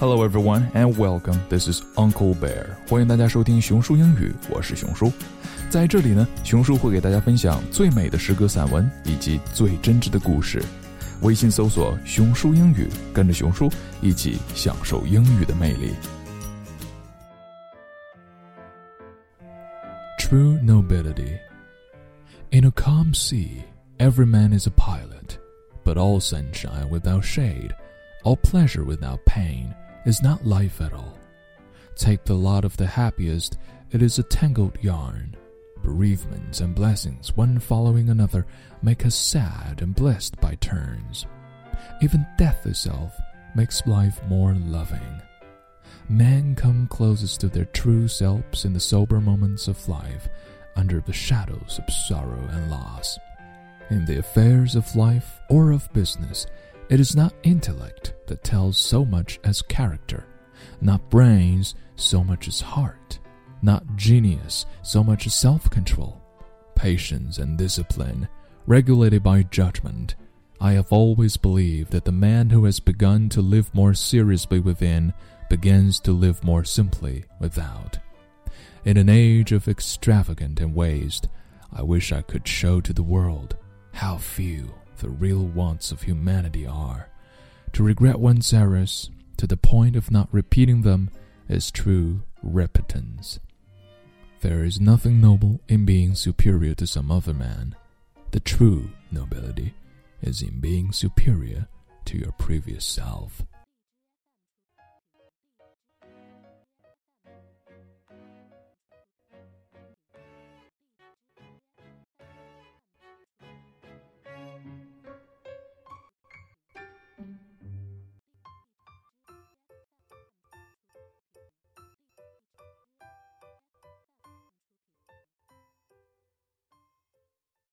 Hello everyone and welcome. This is Uncle Bear. 欢迎大家收听熊叔英语，我是熊叔。在这里呢，熊叔会给大家分享最美的诗歌散文以及最真挚的故事。微信搜索“熊叔英语”，跟着熊叔一起享受英语的魅力。True nobility. In a calm sea, every man is a pilot, but all sunshine without shade, all pleasure without pain is not life at all. Take the lot of the happiest, it is a tangled yarn. Bereavements and blessings, one following another, make us sad and blessed by turns. Even death itself makes life more loving. Men come closest to their true selves in the sober moments of life, under the shadows of sorrow and loss. In the affairs of life or of business, it is not intellect that tells so much as character, not brains so much as heart, not genius so much as self control, patience and discipline, regulated by judgment. I have always believed that the man who has begun to live more seriously within begins to live more simply without. In an age of extravagant and waste, I wish I could show to the world how few the real wants of humanity are. To regret one's errors to the point of not repeating them is true repentance. There is nothing noble in being superior to some other man. The true nobility is in being superior to your previous self.